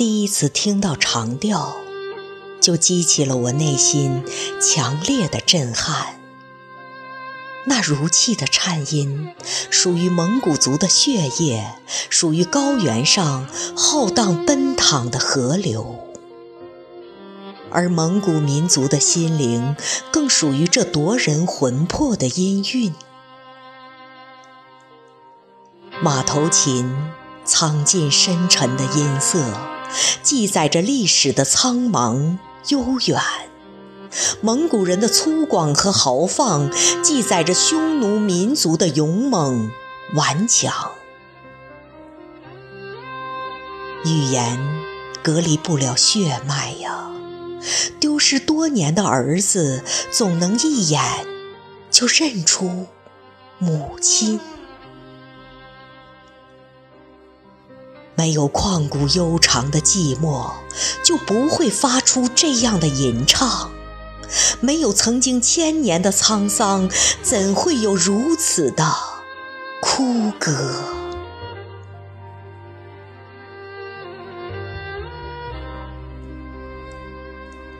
第一次听到长调，就激起了我内心强烈的震撼。那如泣的颤音，属于蒙古族的血液，属于高原上浩荡奔淌的河流，而蒙古民族的心灵，更属于这夺人魂魄的音韵。马头琴苍劲深沉的音色，记载着历史的苍茫悠远。蒙古人的粗犷和豪放，记载着匈奴民族的勇猛顽强。语言隔离不了血脉呀，丢失多年的儿子，总能一眼就认出母亲。没有旷古悠长的寂寞，就不会发出这样的吟唱。没有曾经千年的沧桑，怎会有如此的哭歌？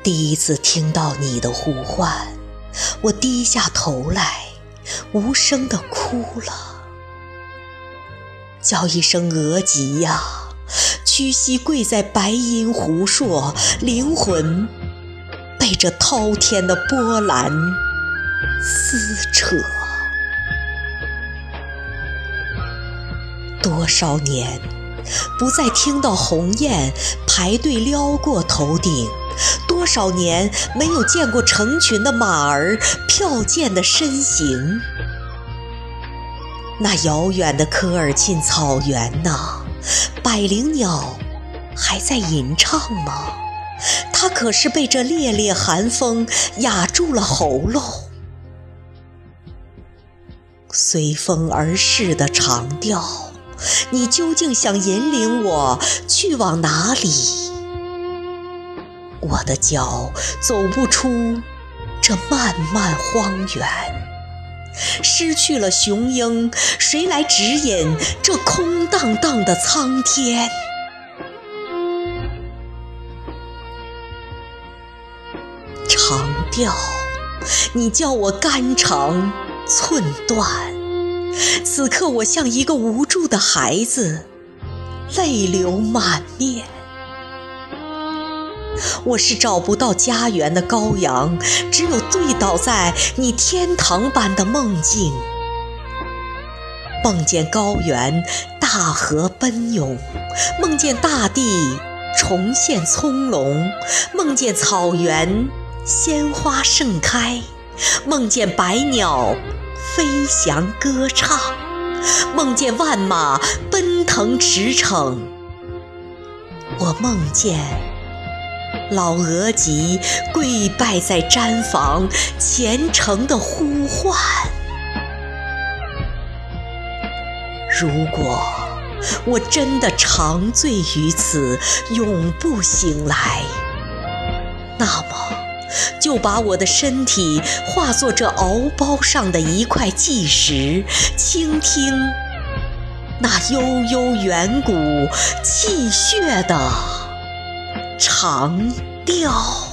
第一次听到你的呼唤，我低下头来，无声的哭了，叫一声额吉呀，屈膝跪在白银湖朔，灵魂。被这滔天的波澜撕扯，多少年不再听到鸿雁排队撩过头顶，多少年没有见过成群的马儿飘溅的身形。那遥远的科尔沁草原呐，百灵鸟还在吟唱吗？它可是被这烈烈寒风哑住了喉咙。随风而逝的长调，你究竟想引领我去往哪里？我的脚走不出这漫漫荒原，失去了雄鹰，谁来指引这空荡荡的苍天？长调，你叫我肝肠寸断。此刻我像一个无助的孩子，泪流满面。我是找不到家园的羔羊，只有醉倒在你天堂般的梦境。梦见高原大河奔涌，梦见大地重现葱茏，梦见草原。鲜花盛开，梦见百鸟飞翔歌唱，梦见万马奔腾驰骋。我梦见老额吉跪拜在毡房，虔诚的呼唤。如果我真的长醉于此，永不醒来，那么。就把我的身体化作这敖包上的一块纪石，倾听那悠悠远古气血的长调。